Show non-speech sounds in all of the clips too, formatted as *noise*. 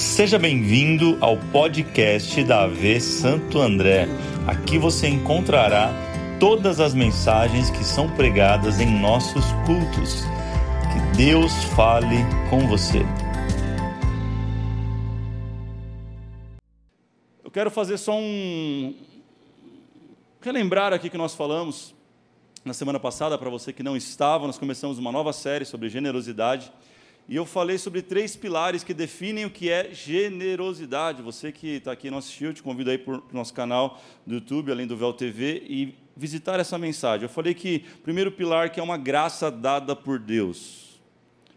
Seja bem-vindo ao podcast da AV Santo André. Aqui você encontrará todas as mensagens que são pregadas em nossos cultos. Que Deus fale com você. Eu quero fazer só um. Relembrar aqui que nós falamos na semana passada, para você que não estava, nós começamos uma nova série sobre generosidade. E eu falei sobre três pilares que definem o que é generosidade. Você que está aqui não assistiu, te convido aí para o nosso canal do YouTube, além do Vel TV, e visitar essa mensagem. Eu falei que o primeiro pilar que é uma graça dada por Deus.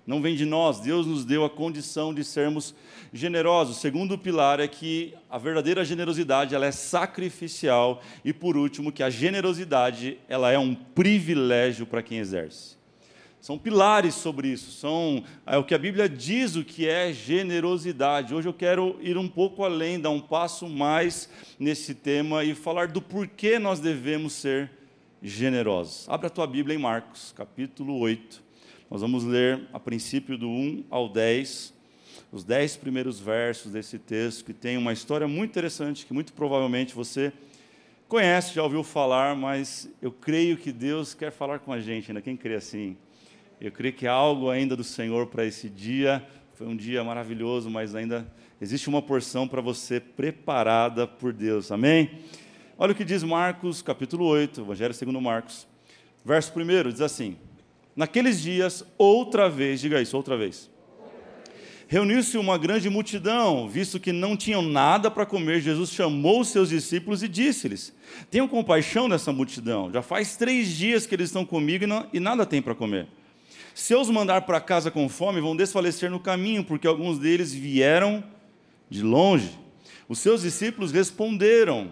Não vem de nós, Deus nos deu a condição de sermos generosos. O segundo pilar é que a verdadeira generosidade ela é sacrificial. E por último, que a generosidade ela é um privilégio para quem exerce. São pilares sobre isso, são é o que a Bíblia diz o que é generosidade. Hoje eu quero ir um pouco além, dar um passo mais nesse tema e falar do porquê nós devemos ser generosos. Abra a tua Bíblia em Marcos, capítulo 8. Nós vamos ler a princípio do 1 ao 10, os 10 primeiros versos desse texto, que tem uma história muito interessante, que muito provavelmente você conhece, já ouviu falar, mas eu creio que Deus quer falar com a gente, ainda quem crê assim? Eu creio que há algo ainda do Senhor para esse dia. Foi um dia maravilhoso, mas ainda existe uma porção para você preparada por Deus. Amém? Olha o que diz Marcos, capítulo 8, Evangelho segundo Marcos. Verso 1 diz assim: Naqueles dias, outra vez, diga isso, outra vez. Reuniu-se uma grande multidão, visto que não tinham nada para comer. Jesus chamou os seus discípulos e disse-lhes: Tenham compaixão dessa multidão. Já faz três dias que eles estão comigo e, nada têm para comer. Se eu os mandar para casa com fome, vão desfalecer no caminho, porque alguns deles vieram de longe. Os seus discípulos responderam: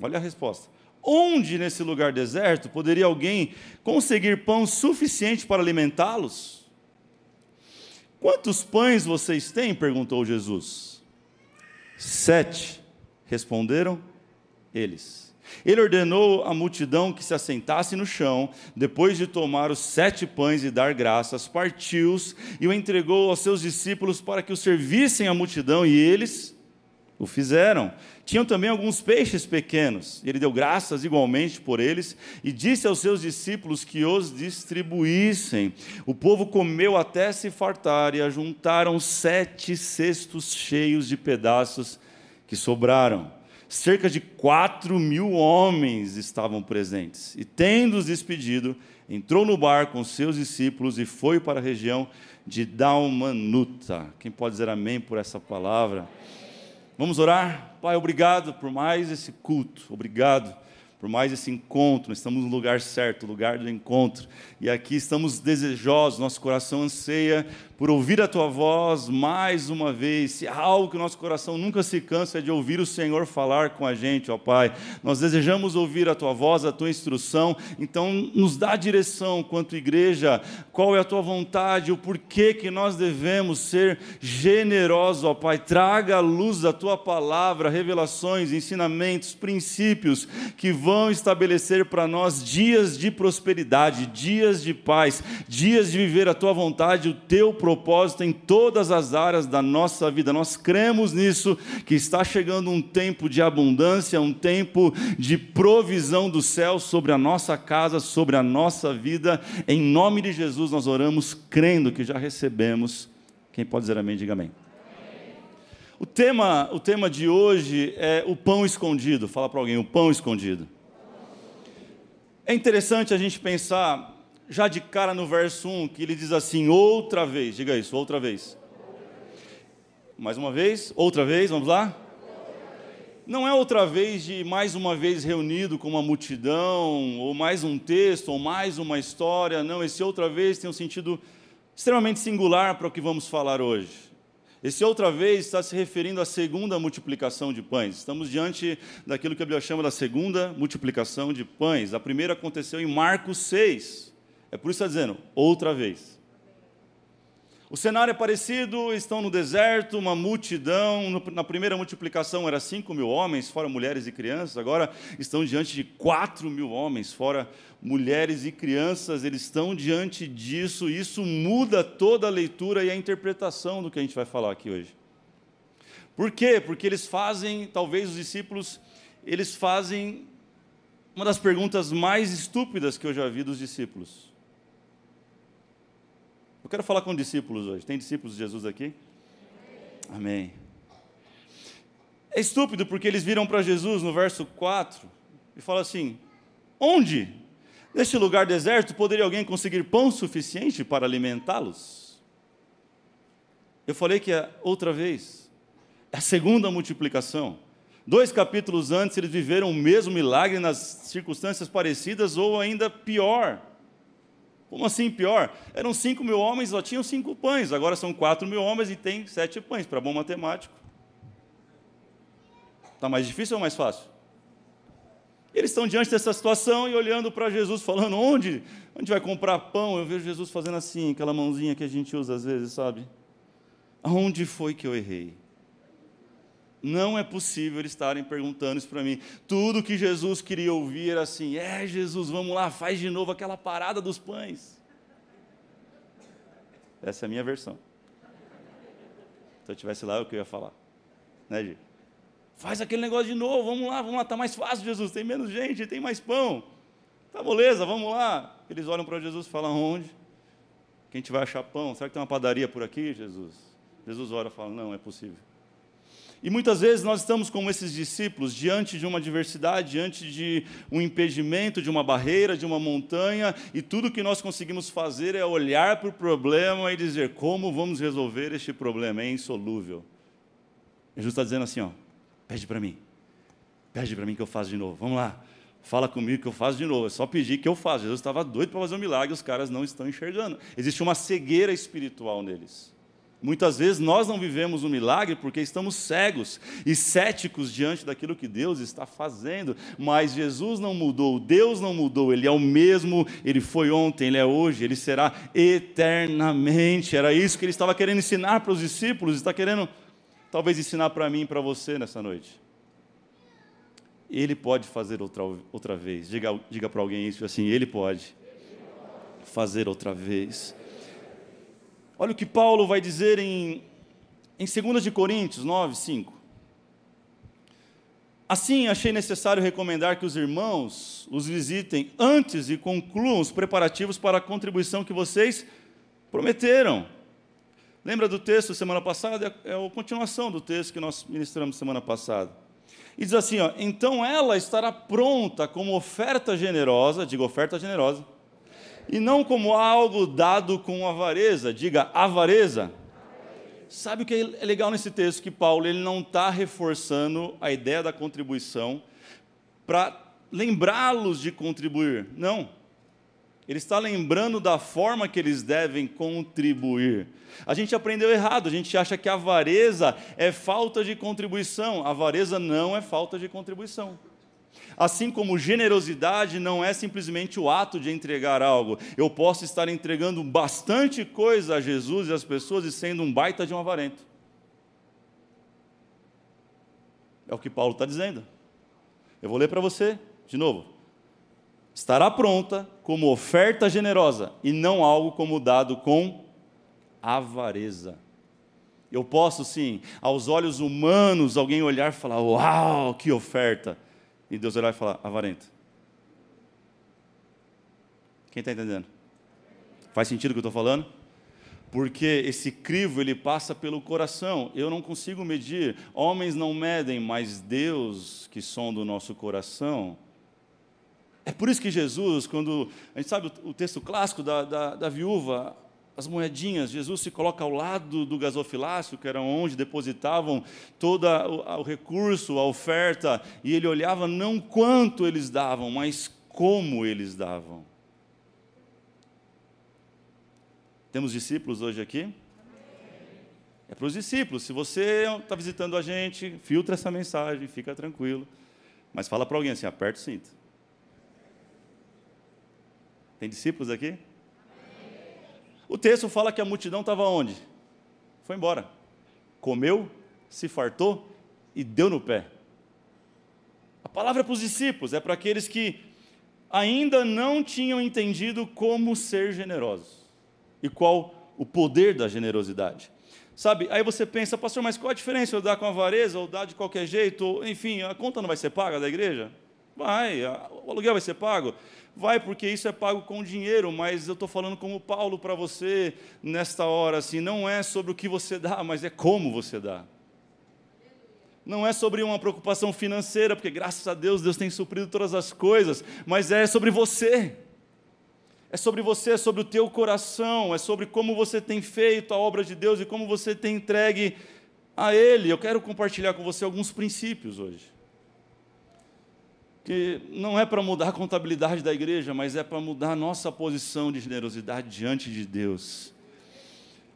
olha a resposta. Onde nesse lugar deserto poderia alguém conseguir pão suficiente para alimentá-los? Quantos pães vocês têm? perguntou Jesus. Sete, responderam eles. Ele ordenou à multidão que se assentasse no chão, depois de tomar os sete pães e dar graças, partiu-os e o entregou aos seus discípulos para que o servissem à multidão, e eles o fizeram. Tinham também alguns peixes pequenos. Ele deu graças igualmente por eles e disse aos seus discípulos que os distribuíssem. O povo comeu até se fartar e ajuntaram sete cestos cheios de pedaços que sobraram cerca de quatro mil homens estavam presentes. E, tendo-os despedido, entrou no bar com seus discípulos e foi para a região de Dalmanuta. Quem pode dizer amém por essa palavra? Vamos orar? Pai, obrigado por mais esse culto. Obrigado por mais esse encontro. Estamos no lugar certo, lugar do encontro. E aqui estamos desejosos, nosso coração anseia por ouvir a tua voz mais uma vez. Se há algo que o nosso coração nunca se cansa é de ouvir o Senhor falar com a gente, ó Pai. Nós desejamos ouvir a tua voz, a tua instrução. Então, nos dá direção quanto igreja, qual é a tua vontade, o porquê que nós devemos ser generosos, ó Pai. Traga a luz da tua palavra, revelações, ensinamentos, princípios que vão estabelecer para nós dias de prosperidade, dias de paz, dias de viver a tua vontade, o teu propósito propósito em todas as áreas da nossa vida. Nós cremos nisso, que está chegando um tempo de abundância, um tempo de provisão do céu sobre a nossa casa, sobre a nossa vida. Em nome de Jesus nós oramos crendo que já recebemos. Quem pode dizer amém, diga amém. O tema, o tema de hoje é o pão escondido. Fala para alguém, o pão escondido. É interessante a gente pensar já de cara no verso 1, que ele diz assim: outra vez, diga isso, outra vez. Mais uma vez, outra vez, vamos lá? Não é outra vez de mais uma vez reunido com uma multidão, ou mais um texto, ou mais uma história. Não, esse outra vez tem um sentido extremamente singular para o que vamos falar hoje. Esse outra vez está se referindo à segunda multiplicação de pães. Estamos diante daquilo que a Bíblia chama da segunda multiplicação de pães. A primeira aconteceu em Marcos 6. É por isso está dizendo, outra vez. O cenário é parecido, estão no deserto, uma multidão. Na primeira multiplicação era 5 mil homens, fora mulheres e crianças. Agora estão diante de 4 mil homens, fora mulheres e crianças. Eles estão diante disso. Isso muda toda a leitura e a interpretação do que a gente vai falar aqui hoje. Por quê? Porque eles fazem, talvez os discípulos, eles fazem uma das perguntas mais estúpidas que eu já vi dos discípulos. Eu quero falar com discípulos hoje. Tem discípulos de Jesus aqui? Amém. É estúpido porque eles viram para Jesus no verso 4 e falam assim: Onde? Neste lugar deserto poderia alguém conseguir pão suficiente para alimentá-los? Eu falei que é outra vez, é a segunda multiplicação. Dois capítulos antes eles viveram o mesmo milagre nas circunstâncias parecidas ou ainda pior. Como assim pior? Eram cinco mil homens, só tinham cinco pães, agora são quatro mil homens e tem sete pães, para bom matemático. Está mais difícil ou mais fácil? Eles estão diante dessa situação e olhando para Jesus, falando: onde? Onde vai comprar pão? Eu vejo Jesus fazendo assim, aquela mãozinha que a gente usa às vezes, sabe? Aonde foi que eu errei? Não é possível eles estarem perguntando isso para mim. Tudo que Jesus queria ouvir era assim: é, Jesus, vamos lá, faz de novo aquela parada dos pães. Essa é a minha versão. Se eu estivesse lá, é o que eu ia falar. Né, Gi? Faz aquele negócio de novo, vamos lá, vamos lá, está mais fácil, Jesus, tem menos gente, tem mais pão. Tá beleza, vamos lá. Eles olham para Jesus e falam, onde? Quem te vai achar pão? Será que tem uma padaria por aqui, Jesus? Jesus ora e fala, não, é possível. E muitas vezes nós estamos como esses discípulos, diante de uma adversidade, diante de um impedimento, de uma barreira, de uma montanha, e tudo que nós conseguimos fazer é olhar para o problema e dizer como vamos resolver este problema, é insolúvel. Jesus está dizendo assim, ó, Pede para mim. Pede para mim que eu faça de novo. Vamos lá. Fala comigo que eu faço de novo. É só pedir que eu faça. Jesus estava doido para fazer um milagre, os caras não estão enxergando. Existe uma cegueira espiritual neles. Muitas vezes nós não vivemos o um milagre porque estamos cegos e céticos diante daquilo que Deus está fazendo, mas Jesus não mudou, Deus não mudou, Ele é o mesmo, Ele foi ontem, Ele é hoje, Ele será eternamente. Era isso que Ele estava querendo ensinar para os discípulos, está querendo talvez ensinar para mim e para você nessa noite. Ele pode fazer outra, outra vez. Diga, diga para alguém isso assim: Ele pode fazer outra vez. Olha o que Paulo vai dizer em, em 2 de Coríntios 9, 5. Assim, achei necessário recomendar que os irmãos os visitem antes e concluam os preparativos para a contribuição que vocês prometeram Lembra do texto semana passada? É a continuação do texto que nós ministramos semana passada. E diz assim: ó, então ela estará pronta como oferta generosa, diga oferta generosa, e não como algo dado com avareza, diga avareza. Sabe o que é legal nesse texto? Que Paulo ele não está reforçando a ideia da contribuição para lembrá-los de contribuir. Não. Ele está lembrando da forma que eles devem contribuir. A gente aprendeu errado, a gente acha que avareza é falta de contribuição. Avareza não é falta de contribuição. Assim como generosidade não é simplesmente o ato de entregar algo. Eu posso estar entregando bastante coisa a Jesus e às pessoas e sendo um baita de um avarento. É o que Paulo está dizendo. Eu vou ler para você de novo estará pronta como oferta generosa e não algo como dado com avareza. Eu posso sim, aos olhos humanos, alguém olhar e falar: Uau, que oferta! E Deus olhar e falar: Avarenta. Quem está entendendo? Faz sentido o que eu estou falando? Porque esse crivo ele passa pelo coração. Eu não consigo medir. Homens não medem, mas Deus que sonda o nosso coração é por isso que Jesus, quando a gente sabe o, texto clássico da, da, da viúva, as moedinhas, Jesus se coloca ao lado do gasofilácio, que era onde depositavam todo o, recurso, a oferta, e ele olhava não quanto eles davam, mas como eles davam. Temos discípulos hoje aqui? É para os discípulos. Se você está visitando a gente, filtra essa mensagem, fica tranquilo. Mas fala para alguém assim, aperta o cinto. Tem discípulos aqui? O texto fala que a multidão estava onde? Foi embora. Comeu, se fartou e deu no pé. A palavra é para os discípulos, é para aqueles que ainda não tinham entendido como ser generosos e qual o poder da generosidade. Sabe, aí você pensa, pastor, mas qual a diferença? Eu dar com avareza ou dar de qualquer jeito? Ou, enfim, a conta não vai ser paga da igreja? Vai, o aluguel vai ser pago? Vai, porque isso é pago com dinheiro, mas eu estou falando como Paulo para você nesta hora, assim, não é sobre o que você dá, mas é como você dá. Não é sobre uma preocupação financeira, porque graças a Deus Deus tem suprido todas as coisas, mas é sobre você. É sobre você, é sobre o teu coração, é sobre como você tem feito a obra de Deus e como você tem entregue a Ele. Eu quero compartilhar com você alguns princípios hoje que não é para mudar a contabilidade da igreja, mas é para mudar a nossa posição de generosidade diante de Deus.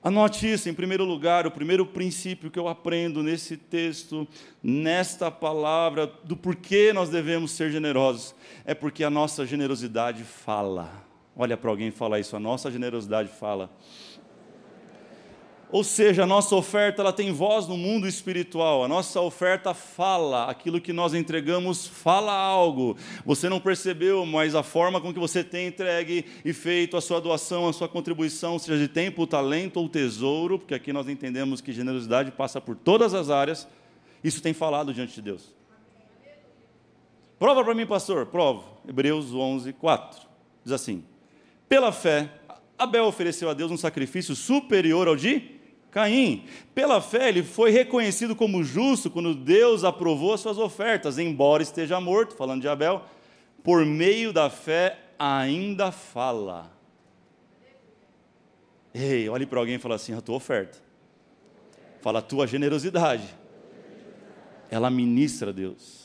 Anote isso, em primeiro lugar, o primeiro princípio que eu aprendo nesse texto, nesta palavra, do porquê nós devemos ser generosos, é porque a nossa generosidade fala. Olha para alguém falar isso, a nossa generosidade fala. Ou seja, a nossa oferta ela tem voz no mundo espiritual. A nossa oferta fala, aquilo que nós entregamos fala algo. Você não percebeu, mas a forma com que você tem entregue e feito a sua doação, a sua contribuição, seja de tempo, talento ou tesouro, porque aqui nós entendemos que generosidade passa por todas as áreas. Isso tem falado diante de Deus. Prova para mim, pastor. Provo. Hebreus 11, 4. Diz assim: Pela fé, Abel ofereceu a Deus um sacrifício superior ao de Caim. Pela fé, ele foi reconhecido como justo quando Deus aprovou as suas ofertas, embora esteja morto, falando de Abel, por meio da fé ainda fala. Ei, olhe para alguém e fala assim: a tua oferta. Fala a tua generosidade. Ela ministra a Deus.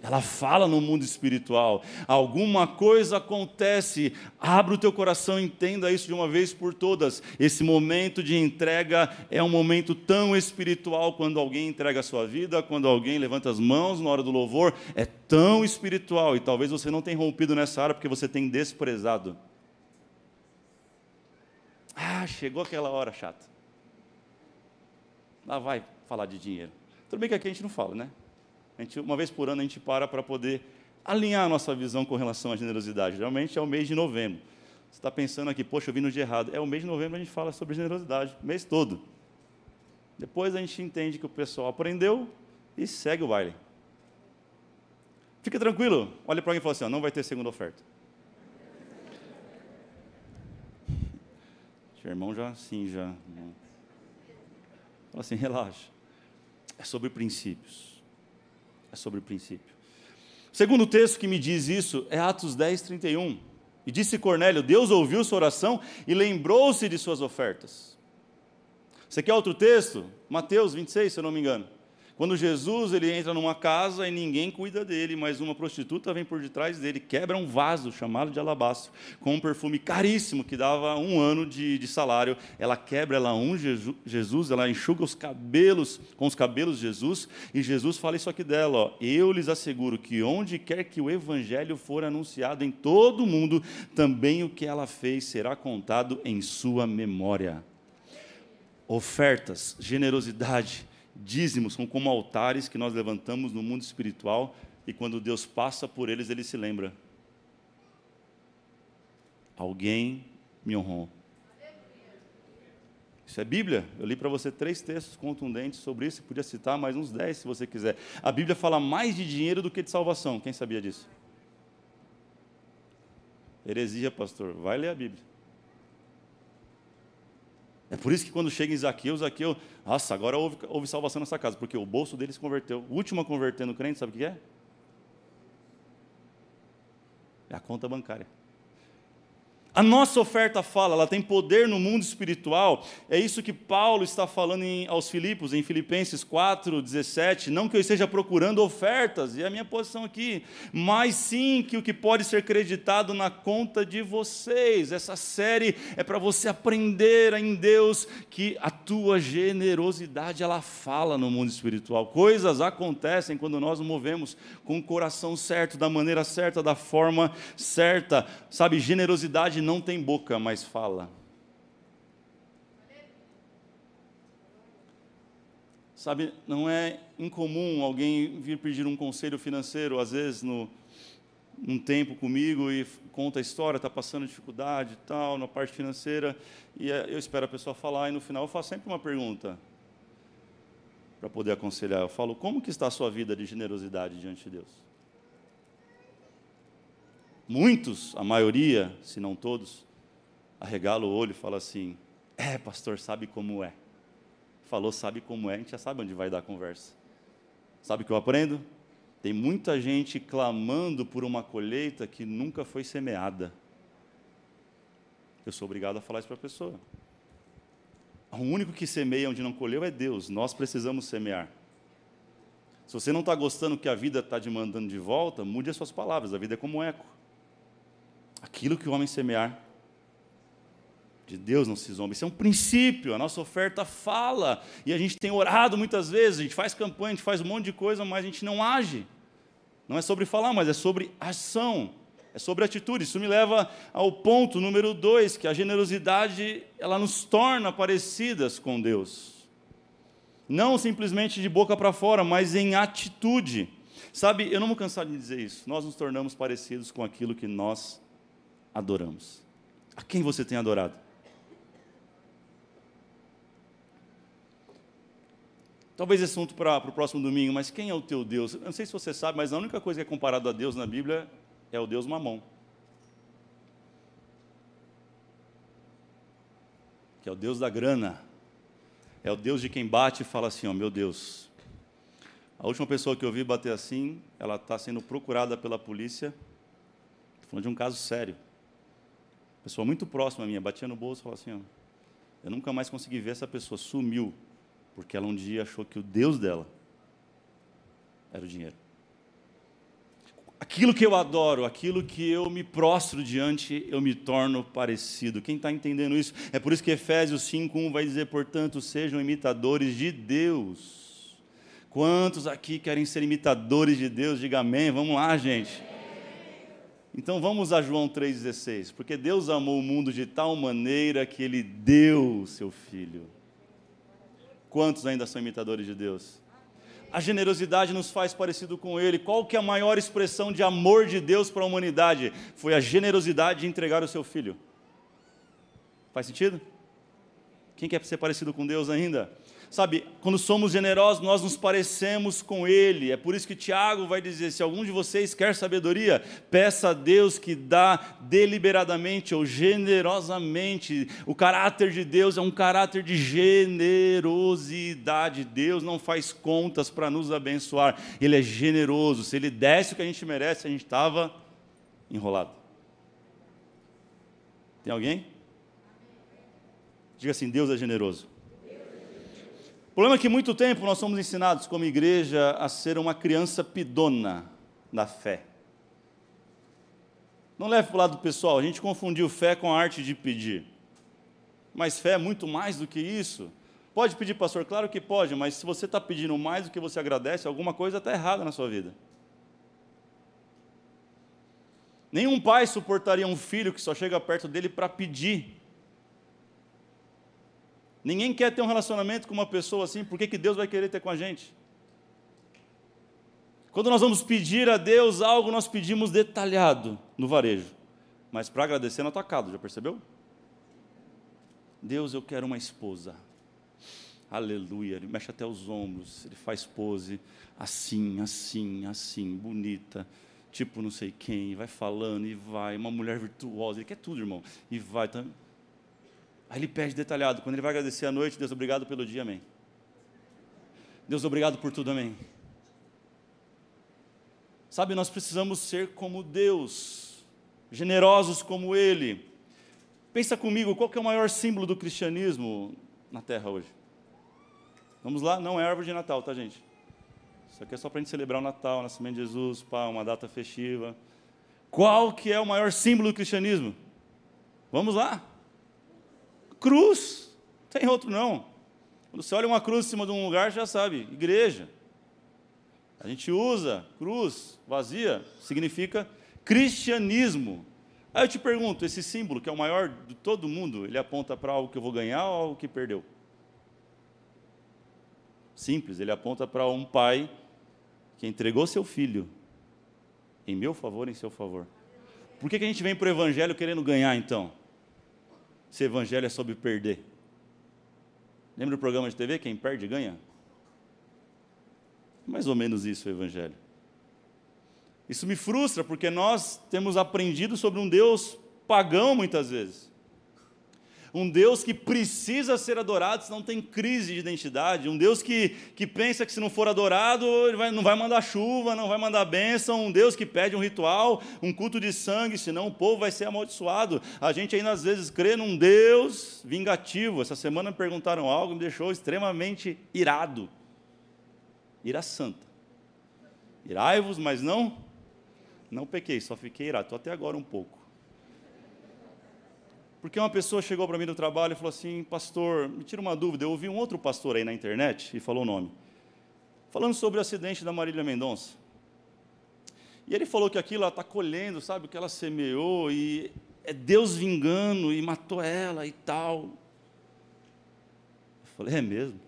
Ela fala no mundo espiritual. Alguma coisa acontece. Abra o teu coração, entenda isso de uma vez por todas. Esse momento de entrega é um momento tão espiritual quando alguém entrega a sua vida, quando alguém levanta as mãos na hora do louvor, é tão espiritual e talvez você não tenha rompido nessa área porque você tem desprezado. Ah, chegou aquela hora chata. Lá vai falar de dinheiro. Tudo bem que aqui a gente não fala, né? Gente, uma vez por ano a gente para para poder alinhar a nossa visão com relação à generosidade. Geralmente é o mês de novembro. Você está pensando aqui, poxa, eu vim no dia errado. É o mês de novembro a gente fala sobre generosidade, o mês todo. Depois a gente entende que o pessoal aprendeu e segue o baile. Fica tranquilo, olha para alguém e fala assim: ó, não vai ter segunda oferta. *laughs* Seu irmão já, sim, já. Fala assim, relaxa. É sobre princípios é sobre o princípio. O segundo texto que me diz isso é Atos 10, 31. E disse Cornélio: Deus ouviu sua oração e lembrou-se de suas ofertas. Você quer outro texto? Mateus 26, se eu não me engano. Quando Jesus ele entra numa casa e ninguém cuida dele, mas uma prostituta vem por detrás dele, quebra um vaso chamado de alabastro, com um perfume caríssimo que dava um ano de, de salário. Ela quebra, ela unge Jesus, ela enxuga os cabelos com os cabelos de Jesus, e Jesus fala isso aqui dela: ó, Eu lhes asseguro que onde quer que o evangelho for anunciado em todo o mundo, também o que ela fez será contado em sua memória. Ofertas, generosidade, dízimos são como altares que nós levantamos no mundo espiritual e quando Deus passa por eles, ele se lembra. Alguém me honrou. Isso é Bíblia. Eu li para você três textos contundentes sobre isso. Podia citar mais uns dez se você quiser. A Bíblia fala mais de dinheiro do que de salvação. Quem sabia disso? Heresia, pastor. Vai ler a Bíblia. É por isso que quando chega em Zaqueu, Zaqueu, nossa, agora houve, houve salvação nessa casa, porque o bolso dele se converteu. O último a converter no crente, sabe o que é? É a conta bancária. A nossa oferta fala, ela tem poder no mundo espiritual. É isso que Paulo está falando em, aos Filipos, em Filipenses 4, 17. Não que eu esteja procurando ofertas, e é a minha posição aqui, mas sim que o que pode ser creditado na conta de vocês. Essa série é para você aprender em Deus que a tua generosidade ela fala no mundo espiritual. Coisas acontecem quando nós nos movemos com o coração certo, da maneira certa, da forma certa. Sabe, generosidade não tem boca, mas fala. Sabe, não é incomum alguém vir pedir um conselho financeiro, às vezes no, um tempo comigo e conta a história, está passando dificuldade e tal, na parte financeira, e é, eu espero a pessoa falar, e no final eu faço sempre uma pergunta para poder aconselhar. Eu falo, como que está a sua vida de generosidade diante de Deus? Muitos, a maioria, se não todos, arregala o olho e fala assim: É, pastor, sabe como é. Falou, sabe como é, a gente já sabe onde vai dar a conversa. Sabe o que eu aprendo? Tem muita gente clamando por uma colheita que nunca foi semeada. Eu sou obrigado a falar isso para a pessoa. O único que semeia onde não colheu é Deus. Nós precisamos semear. Se você não está gostando do que a vida está demandando de volta, mude as suas palavras. A vida é como um eco. Aquilo que o homem semear, de Deus não se zomba. Isso é um princípio, a nossa oferta fala. E a gente tem orado muitas vezes, a gente faz campanha, a gente faz um monte de coisa, mas a gente não age. Não é sobre falar, mas é sobre ação. É sobre atitude. Isso me leva ao ponto número dois, que a generosidade ela nos torna parecidas com Deus. Não simplesmente de boca para fora, mas em atitude. Sabe, eu não vou cansar de dizer isso. Nós nos tornamos parecidos com aquilo que nós adoramos. A quem você tem adorado? Talvez esse assunto para o próximo domingo, mas quem é o teu Deus? Eu não sei se você sabe, mas a única coisa que é comparado a Deus na Bíblia é o Deus mamão. Que é o Deus da grana. É o Deus de quem bate e fala assim: ó, meu Deus. A última pessoa que eu vi bater assim, ela está sendo procurada pela polícia. Estou falando de um caso sério. Pessoa muito próxima a minha, batia no bolso e falava assim: ó, eu nunca mais consegui ver essa pessoa, sumiu porque ela um dia achou que o Deus dela era o dinheiro. Aquilo que eu adoro, aquilo que eu me prostro diante, eu me torno parecido. Quem está entendendo isso? É por isso que Efésios 5,1 vai dizer: portanto, sejam imitadores de Deus. Quantos aqui querem ser imitadores de Deus? Diga amém. Vamos lá, gente. Então vamos a João 3,16. Porque Deus amou o mundo de tal maneira que ele deu o seu filho Quantos ainda são imitadores de Deus? A generosidade nos faz parecido com Ele. Qual que é a maior expressão de amor de Deus para a humanidade? Foi a generosidade de entregar o seu filho. Faz sentido? Quem quer ser parecido com Deus ainda? Sabe, quando somos generosos, nós nos parecemos com Ele. É por isso que Tiago vai dizer: se algum de vocês quer sabedoria, peça a Deus que dá deliberadamente ou generosamente. O caráter de Deus é um caráter de generosidade. Deus não faz contas para nos abençoar, Ele é generoso. Se Ele desse o que a gente merece, a gente estava enrolado. Tem alguém? Diga assim: Deus é generoso. Problema é que muito tempo nós somos ensinados como igreja a ser uma criança pidona da fé. Não leve para o lado pessoal, a gente confundiu fé com a arte de pedir. Mas fé é muito mais do que isso. Pode pedir, pastor? Claro que pode, mas se você está pedindo mais do que você agradece, alguma coisa está errada na sua vida. Nenhum pai suportaria um filho que só chega perto dele para pedir. Ninguém quer ter um relacionamento com uma pessoa assim, por que, que Deus vai querer ter com a gente? Quando nós vamos pedir a Deus algo, nós pedimos detalhado no varejo. Mas para agradecer no atacado, já percebeu? Deus, eu quero uma esposa. Aleluia. Ele mexe até os ombros, ele faz pose assim, assim, assim, bonita, tipo não sei quem, vai falando e vai, uma mulher virtuosa, ele quer tudo, irmão. E vai. Tá... Aí ele pede detalhado, quando ele vai agradecer à noite, Deus, obrigado pelo dia, amém. Deus, obrigado por tudo, amém. Sabe, nós precisamos ser como Deus, generosos como Ele. Pensa comigo, qual é o maior símbolo do cristianismo na Terra hoje? Vamos lá, não é árvore de Natal, tá, gente? Isso aqui é só para a gente celebrar o Natal, o nascimento de Jesus, pá, uma data festiva. Qual que é o maior símbolo do cristianismo? Vamos lá. Cruz, tem outro não. Quando você olha uma cruz em cima de um lugar, já sabe, igreja. A gente usa cruz vazia, significa cristianismo. Aí eu te pergunto, esse símbolo, que é o maior de todo mundo, ele aponta para algo que eu vou ganhar ou algo que perdeu? Simples, ele aponta para um pai que entregou seu filho em meu favor, em seu favor. Por que, que a gente vem para o Evangelho querendo ganhar, então? Se Evangelho é sobre perder. Lembra do programa de TV? Quem perde ganha? Mais ou menos isso o Evangelho. Isso me frustra, porque nós temos aprendido sobre um Deus pagão muitas vezes. Um Deus que precisa ser adorado, senão tem crise de identidade. Um Deus que, que pensa que se não for adorado, ele vai, não vai mandar chuva, não vai mandar bênção. Um Deus que pede um ritual, um culto de sangue, senão o povo vai ser amaldiçoado. A gente ainda às vezes crê num Deus vingativo. Essa semana me perguntaram algo e me deixou extremamente irado. Ira santa. Irai-vos, mas não não pequei, só fiquei irado. Estou até agora um pouco. Porque uma pessoa chegou para mim no trabalho e falou assim: Pastor, me tira uma dúvida. Eu ouvi um outro pastor aí na internet e falou o nome. Falando sobre o acidente da Marília Mendonça. E ele falou que aquilo ela está colhendo, sabe, o que ela semeou, e é Deus vingando e matou ela e tal. Eu falei: É mesmo?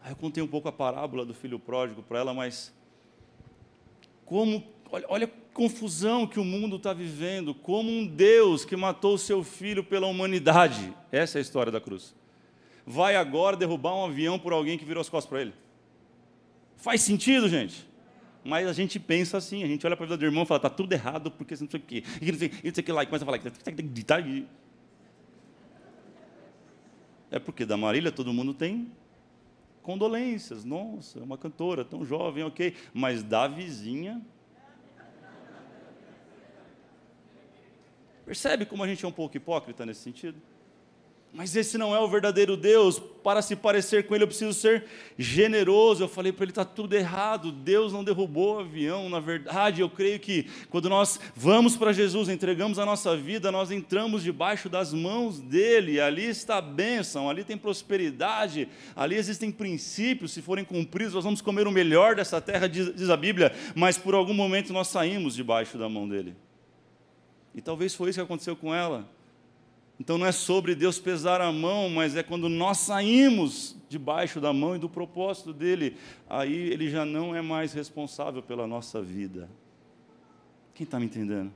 Aí eu contei um pouco a parábola do filho pródigo para ela, mas como Olha, olha confusão que o mundo está vivendo, como um Deus que matou o seu filho pela humanidade. Essa é a história da cruz. Vai agora derrubar um avião por alguém que virou as costas para ele. Faz sentido, gente? Mas a gente pensa assim, a gente olha para a vida do irmão e fala, está tudo errado, porque não sei o quê, e não sei, o que lá, e começa a falar, tá é porque da Marília todo mundo tem condolências, nossa, é uma cantora tão jovem, ok, mas da vizinha, Percebe como a gente é um pouco hipócrita nesse sentido? Mas esse não é o verdadeiro Deus. Para se parecer com Ele, eu preciso ser generoso. Eu falei para ele: está tudo errado. Deus não derrubou o avião. Na verdade, eu creio que quando nós vamos para Jesus, entregamos a nossa vida, nós entramos debaixo das mãos dEle. Ali está a bênção, ali tem prosperidade, ali existem princípios. Se forem cumpridos, nós vamos comer o melhor dessa terra, diz a Bíblia. Mas por algum momento nós saímos debaixo da mão dEle. E talvez foi isso que aconteceu com ela. Então não é sobre Deus pesar a mão, mas é quando nós saímos debaixo da mão e do propósito dele, aí ele já não é mais responsável pela nossa vida. Quem está me entendendo?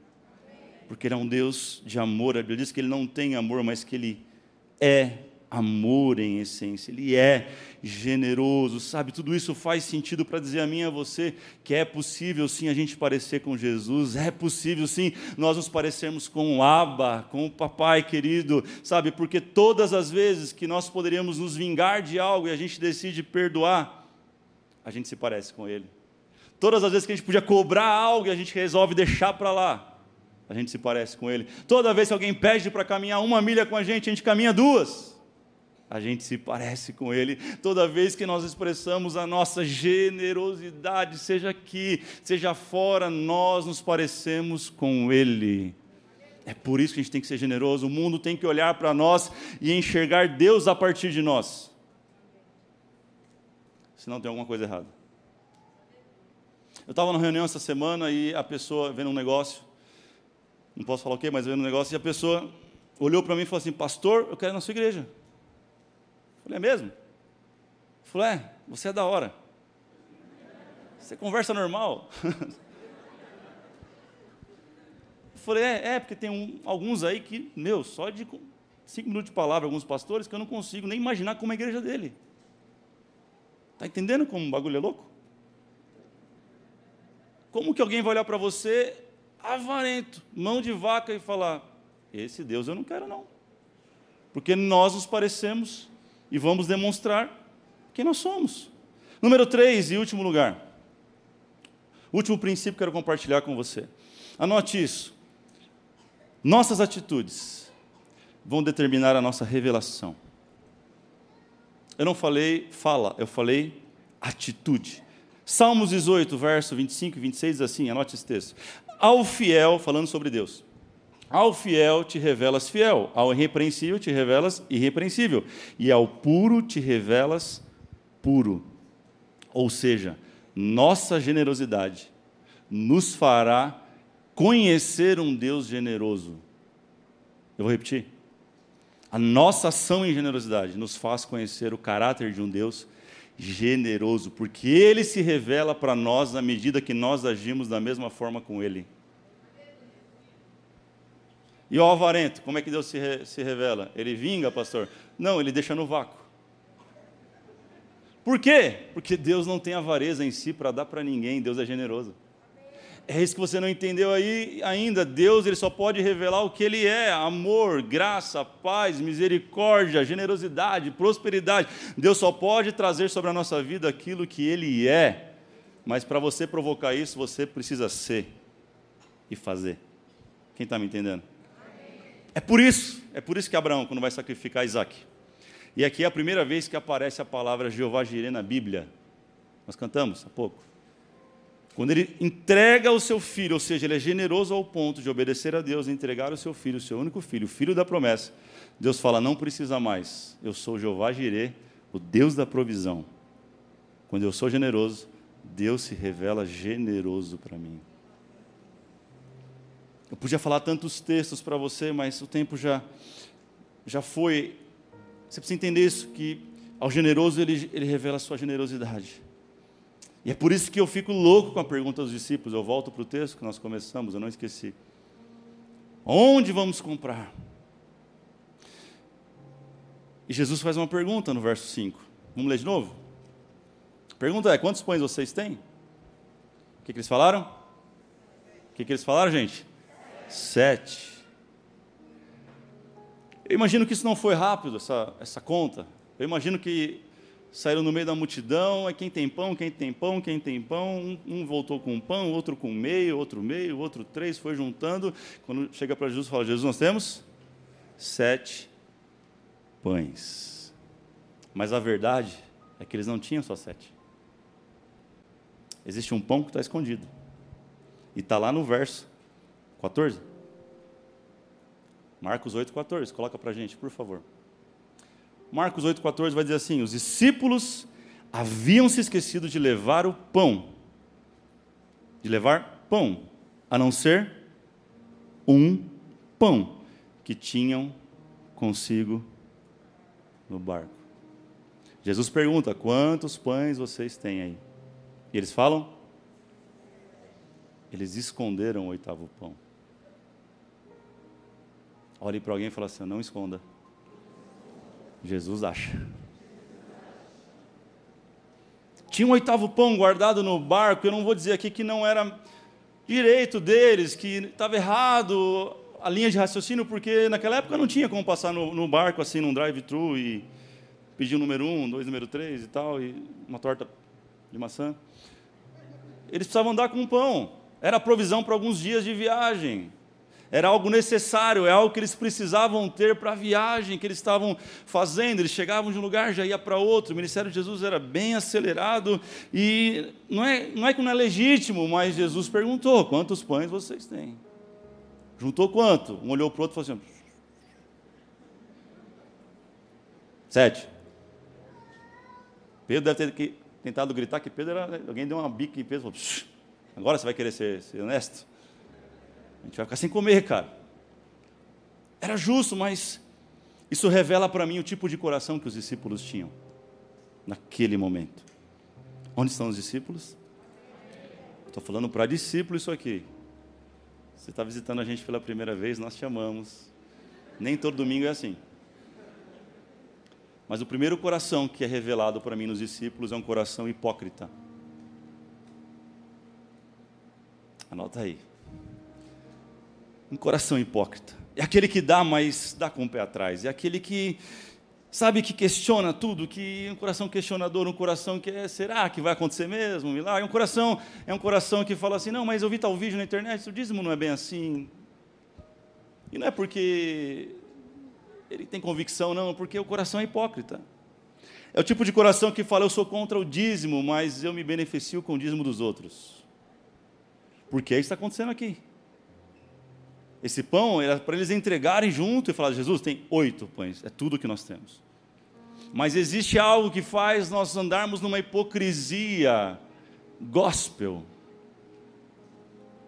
Porque ele é um Deus de amor. A Bíblia diz que ele não tem amor, mas que ele é amor em essência, ele é generoso, sabe? Tudo isso faz sentido para dizer a mim e a você que é possível sim a gente parecer com Jesus, é possível sim nós nos parecermos com o Abba, com o papai querido, sabe? Porque todas as vezes que nós poderíamos nos vingar de algo e a gente decide perdoar, a gente se parece com ele. Todas as vezes que a gente podia cobrar algo e a gente resolve deixar para lá, a gente se parece com ele. Toda vez que alguém pede para caminhar uma milha com a gente, a gente caminha duas a gente se parece com Ele. Toda vez que nós expressamos a nossa generosidade, seja aqui, seja fora, nós nos parecemos com Ele. É por isso que a gente tem que ser generoso. O mundo tem que olhar para nós e enxergar Deus a partir de nós. Senão tem alguma coisa errada. Eu estava numa reunião essa semana e a pessoa vendo um negócio, não posso falar o quê, mas vendo um negócio, e a pessoa olhou para mim e falou assim: Pastor, eu quero ir na sua igreja. Falei, é mesmo? Falei, é, você é da hora. Você conversa normal. *laughs* Falei, é, é porque tem um, alguns aí que, meu, só de cinco minutos de palavra, alguns pastores, que eu não consigo nem imaginar como é a igreja dele. Está entendendo como o bagulho é louco? Como que alguém vai olhar para você avarento, mão de vaca e falar: Esse Deus eu não quero, não. Porque nós nos parecemos e vamos demonstrar quem nós somos. Número três e último lugar. Último princípio que quero compartilhar com você. Anote isso. Nossas atitudes vão determinar a nossa revelação. Eu não falei fala, eu falei atitude. Salmos 18, verso 25 e 26 diz assim, anote esse texto. Ao fiel, falando sobre Deus, ao fiel te revelas fiel, ao irrepreensível te revelas irrepreensível, e ao puro te revelas puro. Ou seja, nossa generosidade nos fará conhecer um Deus generoso. Eu vou repetir. A nossa ação em generosidade nos faz conhecer o caráter de um Deus generoso, porque ele se revela para nós na medida que nós agimos da mesma forma com ele. E o avarento, como é que Deus se, re, se revela? Ele vinga, pastor? Não, ele deixa no vácuo. Por quê? Porque Deus não tem avareza em si para dar para ninguém, Deus é generoso. É isso que você não entendeu aí ainda. Deus ele só pode revelar o que ele é: amor, graça, paz, misericórdia, generosidade, prosperidade. Deus só pode trazer sobre a nossa vida aquilo que ele é. Mas para você provocar isso, você precisa ser e fazer. Quem está me entendendo? É por isso, é por isso que Abraão, quando vai sacrificar Isaac, e aqui é a primeira vez que aparece a palavra Jeová Jireh na Bíblia. Nós cantamos há pouco. Quando ele entrega o seu filho, ou seja, ele é generoso ao ponto de obedecer a Deus e entregar o seu filho, o seu único filho, o filho da promessa, Deus fala: não precisa mais, eu sou Jeová Jireh, o Deus da provisão. Quando eu sou generoso, Deus se revela generoso para mim. Eu podia falar tantos textos para você, mas o tempo já, já foi. Você precisa entender isso, que ao generoso ele, ele revela a sua generosidade. E é por isso que eu fico louco com a pergunta dos discípulos. Eu volto para o texto que nós começamos, eu não esqueci. Onde vamos comprar? E Jesus faz uma pergunta no verso 5. Vamos ler de novo? A pergunta é: quantos pães vocês têm? O que, que eles falaram? O que, que eles falaram, gente? Sete. Eu imagino que isso não foi rápido, essa, essa conta. Eu imagino que saíram no meio da multidão, é quem tem pão, quem tem pão, quem tem pão, um, um voltou com um pão, outro com meio, outro meio, outro três, foi juntando. Quando chega para Jesus, fala: Jesus, nós temos sete pães. Mas a verdade é que eles não tinham só sete. Existe um pão que está escondido. E está lá no verso 14. Marcos 8, 14. Coloca para a gente, por favor. Marcos 8,14 vai dizer assim: os discípulos haviam se esquecido de levar o pão, de levar pão, a não ser um pão que tinham consigo no barco. Jesus pergunta: quantos pães vocês têm aí? E eles falam: eles esconderam o oitavo pão. Olhe para alguém e fala assim: não esconda. Jesus acha. Tinha um oitavo pão guardado no barco, eu não vou dizer aqui que não era direito deles, que estava errado a linha de raciocínio, porque naquela época não tinha como passar no, no barco assim, num drive-thru e pedir o número um, dois, número três e tal, e uma torta de maçã. Eles precisavam andar com pão. Era provisão para alguns dias de viagem. Era algo necessário, é algo que eles precisavam ter para a viagem que eles estavam fazendo. Eles chegavam de um lugar, já ia para outro. O ministério de Jesus era bem acelerado e não é, não é que não é legítimo, mas Jesus perguntou: quantos pães vocês têm? Juntou quanto? Um olhou para o outro e falou assim: sete. Pedro deve ter tentado gritar que Pedro era. Alguém deu uma bica em Pedro e falou: agora você vai querer ser, ser honesto? A gente vai ficar sem comer, cara. Era justo, mas isso revela para mim o tipo de coração que os discípulos tinham naquele momento. Onde estão os discípulos? Estou falando para discípulo isso aqui. Você está visitando a gente pela primeira vez, nós te amamos. Nem todo domingo é assim. Mas o primeiro coração que é revelado para mim nos discípulos é um coração hipócrita. Anota aí um coração hipócrita. É aquele que dá, mas dá com o pé atrás. É aquele que, sabe, que questiona tudo, que um coração questionador, um coração que é, será que vai acontecer mesmo? É um coração, é um coração que fala assim, não, mas eu vi tal vídeo na internet, o dízimo não é bem assim. E não é porque ele tem convicção, não, porque o coração é hipócrita. É o tipo de coração que fala, eu sou contra o dízimo, mas eu me beneficio com o dízimo dos outros. Porque é isso que está acontecendo aqui. Esse pão era para eles entregarem junto e falar: Jesus, tem oito pães, é tudo que nós temos. Mas existe algo que faz nós andarmos numa hipocrisia gospel.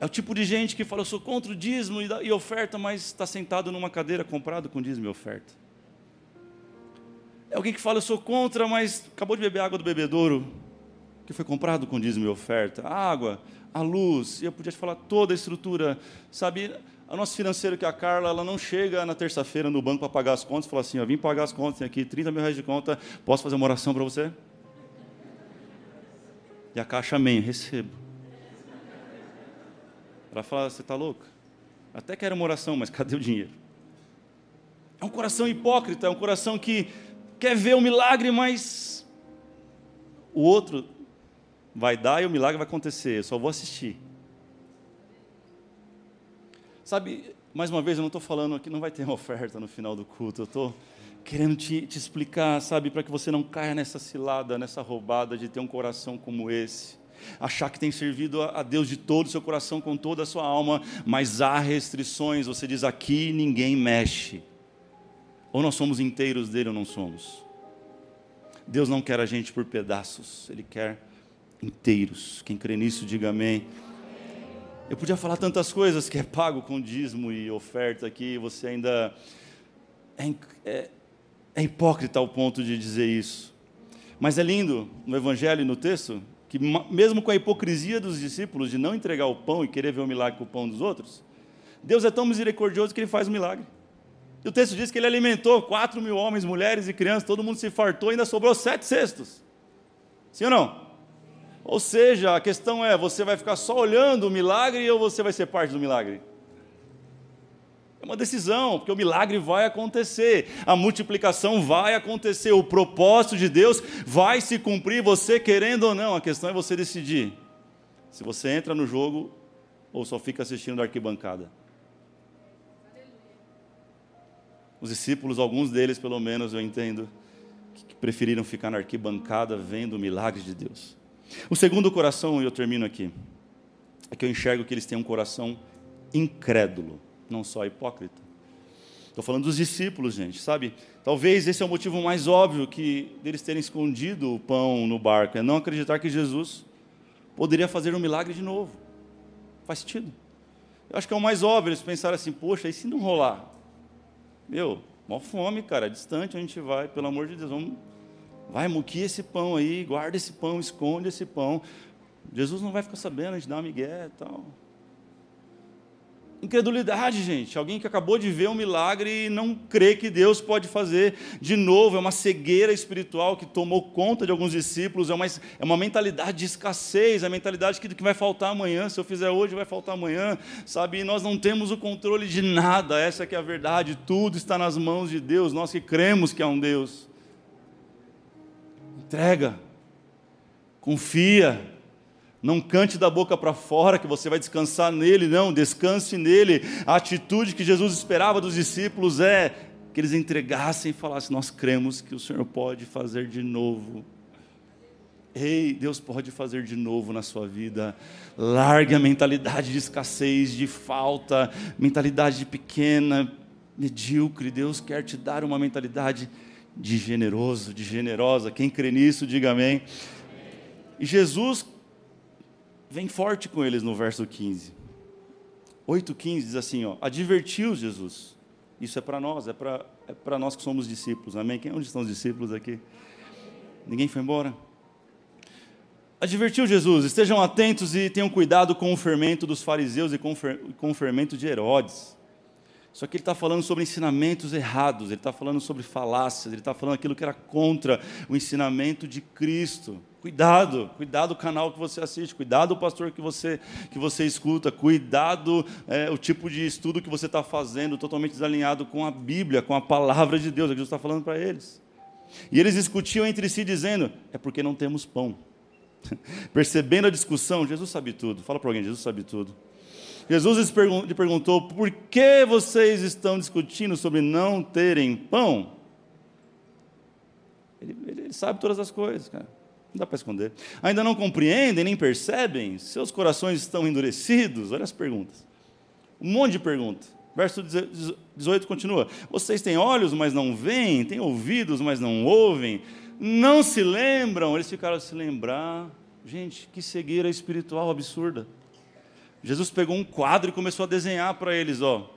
É o tipo de gente que fala: Eu sou contra o dízimo e oferta, mas está sentado numa cadeira comprado com dízimo e oferta. É alguém que fala, eu sou contra, mas acabou de beber água do bebedouro, que foi comprado com dízimo e oferta. A água, a luz, e eu podia te falar toda a estrutura. Sabe, a nossa financeira, que é a Carla, ela não chega na terça-feira no banco para pagar as contas e fala assim, ó, vim pagar as contas, tem aqui 30 mil reais de conta, posso fazer uma oração para você? E a caixa, amém, recebo. Ela fala, você está louca? Até quero uma oração, mas cadê o dinheiro? É um coração hipócrita, é um coração que quer ver o milagre, mas o outro vai dar e o milagre vai acontecer, eu só vou assistir. Sabe, mais uma vez, eu não estou falando aqui, não vai ter uma *laughs* oferta no final do culto, eu estou querendo te, te explicar, sabe, para que você não caia nessa cilada, nessa roubada de ter um coração como esse achar que tem servido a Deus de todo o seu coração, com toda a sua alma, mas há restrições. Você diz aqui ninguém mexe. Ou nós somos inteiros dele ou não somos. Deus não quer a gente por pedaços, Ele quer inteiros. Quem crê nisso, diga amém. Eu podia falar tantas coisas que é pago com dízimo e oferta aqui, você ainda é, é, é hipócrita ao ponto de dizer isso. Mas é lindo no Evangelho e no texto que, mesmo com a hipocrisia dos discípulos de não entregar o pão e querer ver o milagre com o pão dos outros, Deus é tão misericordioso que Ele faz o milagre. E o texto diz que ele alimentou quatro mil homens, mulheres e crianças, todo mundo se fartou e ainda sobrou sete cestos. Sim ou não? Ou seja, a questão é: você vai ficar só olhando o milagre ou você vai ser parte do milagre? É uma decisão, porque o milagre vai acontecer, a multiplicação vai acontecer, o propósito de Deus vai se cumprir, você querendo ou não. A questão é você decidir se você entra no jogo ou só fica assistindo da arquibancada. Os discípulos, alguns deles pelo menos, eu entendo, que preferiram ficar na arquibancada vendo o milagre de Deus. O segundo coração, e eu termino aqui, é que eu enxergo que eles têm um coração incrédulo, não só hipócrita. Estou falando dos discípulos, gente, sabe? Talvez esse é o motivo mais óbvio que deles terem escondido o pão no barco, é não acreditar que Jesus poderia fazer um milagre de novo. Faz sentido. Eu acho que é o mais óbvio eles pensarem assim, poxa, e se não rolar? Meu, mó fome, cara, distante a gente vai, pelo amor de Deus, vamos, vai, muquia esse pão aí, guarda esse pão, esconde esse pão. Jesus não vai ficar sabendo, a gente dá uma migué e tal. Incredulidade, gente. Alguém que acabou de ver um milagre e não crê que Deus pode fazer de novo. É uma cegueira espiritual que tomou conta de alguns discípulos. É uma, é uma mentalidade de escassez, é a mentalidade que, que vai faltar amanhã. Se eu fizer hoje, vai faltar amanhã. Sabe? E nós não temos o controle de nada. Essa é a verdade. Tudo está nas mãos de Deus. Nós que cremos que há um Deus. Entrega. Confia não cante da boca para fora que você vai descansar nele, não, descanse nele. A atitude que Jesus esperava dos discípulos é que eles entregassem e falassem: Nós cremos que o Senhor pode fazer de novo. Ei, Deus pode fazer de novo na sua vida. Largue a mentalidade de escassez, de falta, mentalidade de pequena, medíocre. Deus quer te dar uma mentalidade de generoso, de generosa. Quem crê nisso, diga amém. E Jesus vem forte com eles no verso 15. 8,15 diz assim: ó, advertiu Jesus. Isso é para nós, é para é nós que somos discípulos, amém? Quem, onde estão os discípulos aqui? Ninguém foi embora? Advertiu Jesus: estejam atentos e tenham cuidado com o fermento dos fariseus e com, com o fermento de Herodes. Só que ele está falando sobre ensinamentos errados, ele está falando sobre falácias, ele está falando aquilo que era contra o ensinamento de Cristo. Cuidado, cuidado o canal que você assiste, cuidado o pastor que você, que você escuta, cuidado é, o tipo de estudo que você está fazendo, totalmente desalinhado com a Bíblia, com a palavra de Deus, é o que Jesus está falando para eles. E eles discutiam entre si, dizendo: é porque não temos pão. *laughs* Percebendo a discussão, Jesus sabe tudo. Fala para alguém: Jesus sabe tudo. Jesus lhe perguntou: por que vocês estão discutindo sobre não terem pão? Ele, ele sabe todas as coisas, cara. Não dá para esconder. Ainda não compreendem, nem percebem? Seus corações estão endurecidos? Olha as perguntas. Um monte de perguntas. Verso 18 continua: Vocês têm olhos, mas não veem, têm ouvidos, mas não ouvem, não se lembram. Eles ficaram a se lembrar. Gente, que cegueira espiritual absurda. Jesus pegou um quadro e começou a desenhar para eles, ó.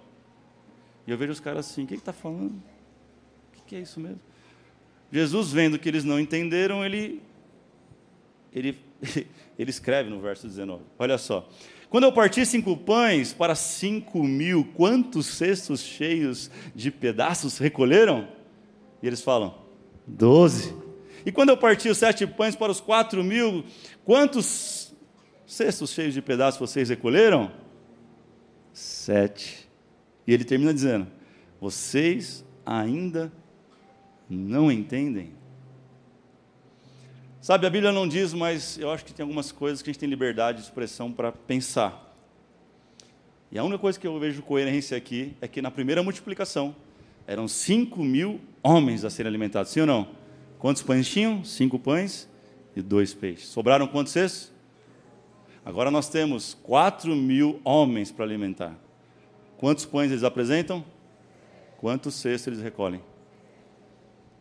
E eu vejo os caras assim: o que está falando? O que, que é isso mesmo? Jesus, vendo que eles não entenderam, ele, ele, *laughs* ele escreve no verso 19. Olha só. Quando eu parti cinco pães para cinco mil, quantos cestos cheios de pedaços recolheram? E eles falam, doze. E quando eu parti os sete pães para os quatro mil, quantos cestos cheios de pedaços vocês recolheram? Sete. E ele termina dizendo: Vocês ainda não entendem? Sabe, a Bíblia não diz, mas eu acho que tem algumas coisas que a gente tem liberdade de expressão para pensar. E a única coisa que eu vejo coerência aqui é que na primeira multiplicação eram cinco mil homens a serem alimentados, sim ou não? Quantos pães tinham? Cinco pães e dois peixes. Sobraram quantos cestos? Agora nós temos quatro mil homens para alimentar. Quantos pães eles apresentam? Quantos cestos eles recolhem?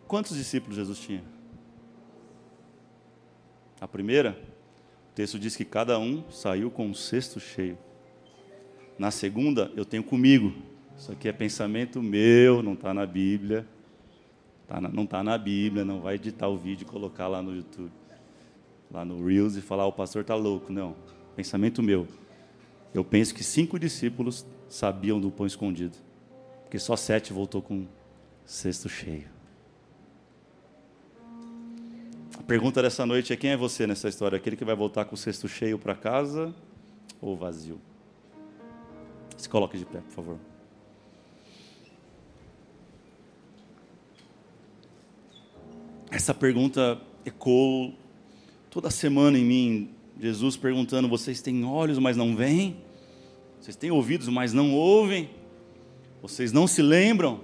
Quantos discípulos Jesus tinha? A primeira, o texto diz que cada um saiu com um cesto cheio. Na segunda, eu tenho comigo. Isso aqui é pensamento meu, não está na Bíblia. Tá na, não está na Bíblia, não vai editar o vídeo e colocar lá no YouTube, lá no Reels e falar: o pastor está louco. Não, pensamento meu. Eu penso que cinco discípulos sabiam do pão escondido, porque só sete voltou com cesto cheio. A pergunta dessa noite é: quem é você nessa história? Aquele que vai voltar com o cesto cheio para casa ou vazio? Se coloque de pé, por favor. Essa pergunta ecoou toda semana em mim. Jesus perguntando: Vocês têm olhos, mas não veem? Vocês têm ouvidos, mas não ouvem? Vocês não se lembram?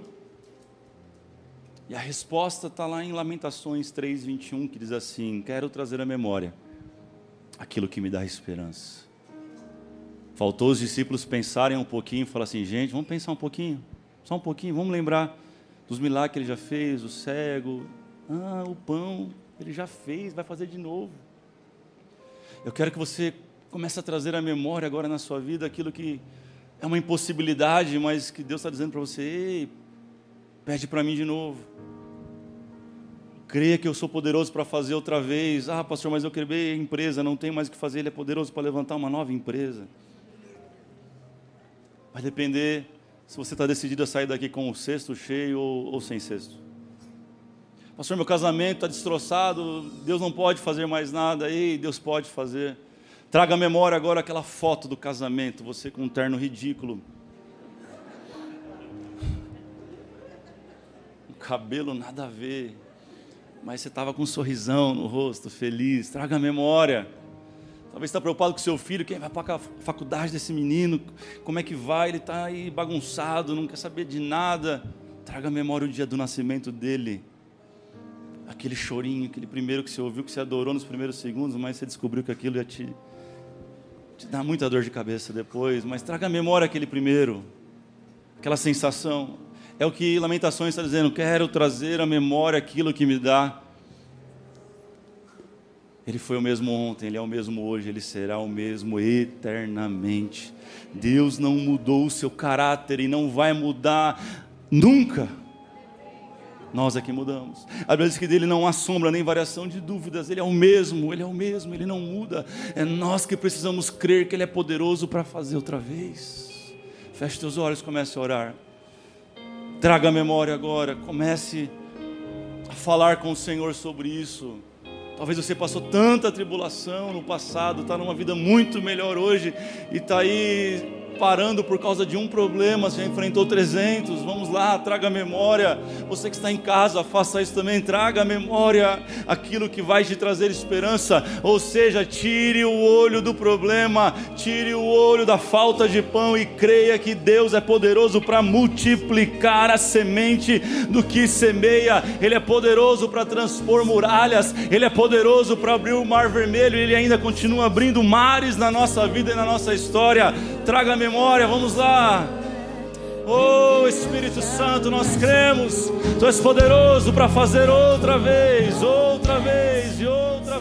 E a resposta está lá em Lamentações 3,21, que diz assim: Quero trazer à memória aquilo que me dá esperança. Faltou os discípulos pensarem um pouquinho falar assim: gente, vamos pensar um pouquinho, só um pouquinho, vamos lembrar dos milagres que ele já fez, o cego, ah, o pão, ele já fez, vai fazer de novo. Eu quero que você comece a trazer à memória agora na sua vida aquilo que é uma impossibilidade, mas que Deus está dizendo para você: ei, pede para mim de novo. Creia que eu sou poderoso para fazer outra vez. Ah, pastor, mas eu quebrei a empresa, não tem mais o que fazer. Ele é poderoso para levantar uma nova empresa. Vai depender se você está decidido a sair daqui com o cesto cheio ou, ou sem cesto. Pastor, meu casamento está destroçado, Deus não pode fazer mais nada. Ei, Deus pode fazer. Traga à memória agora aquela foto do casamento, você com um terno ridículo. Um cabelo nada a ver. Mas você estava com um sorrisão no rosto, feliz. Traga à memória. Talvez está preocupado com seu filho, quem vai para a faculdade desse menino, como é que vai? Ele está aí bagunçado, não quer saber de nada. Traga à memória o dia do nascimento dele aquele chorinho, aquele primeiro que você ouviu, que você adorou nos primeiros segundos, mas você descobriu que aquilo ia te, te dar muita dor de cabeça depois. Mas traga à memória aquele primeiro, aquela sensação. É o que Lamentações está dizendo: quero trazer à memória aquilo que me dá. Ele foi o mesmo ontem, ele é o mesmo hoje, ele será o mesmo eternamente. Deus não mudou o seu caráter e não vai mudar nunca. Nós é que mudamos. A Bíblia diz que dele não há sombra nem variação de dúvidas. Ele é o mesmo, ele é o mesmo, ele não muda. É nós que precisamos crer que ele é poderoso para fazer outra vez. Feche teus olhos, comece a orar. Traga a memória agora, comece a falar com o Senhor sobre isso. Talvez você passou tanta tribulação no passado, está numa vida muito melhor hoje e está aí parando por causa de um problema, você enfrentou 300, vamos lá, traga a memória. Você que está em casa, faça isso também, traga a memória aquilo que vai te trazer esperança, ou seja, tire o olho do problema, tire o olho da falta de pão e creia que Deus é poderoso para multiplicar a semente do que semeia, Ele é poderoso para transpor muralhas, Ele é poderoso para abrir o mar vermelho, Ele ainda continua abrindo mares na nossa vida e na nossa história. Traga a memória memória, vamos lá. Oh Espírito Santo, nós cremos, Tu és poderoso para fazer outra vez, outra vez e outra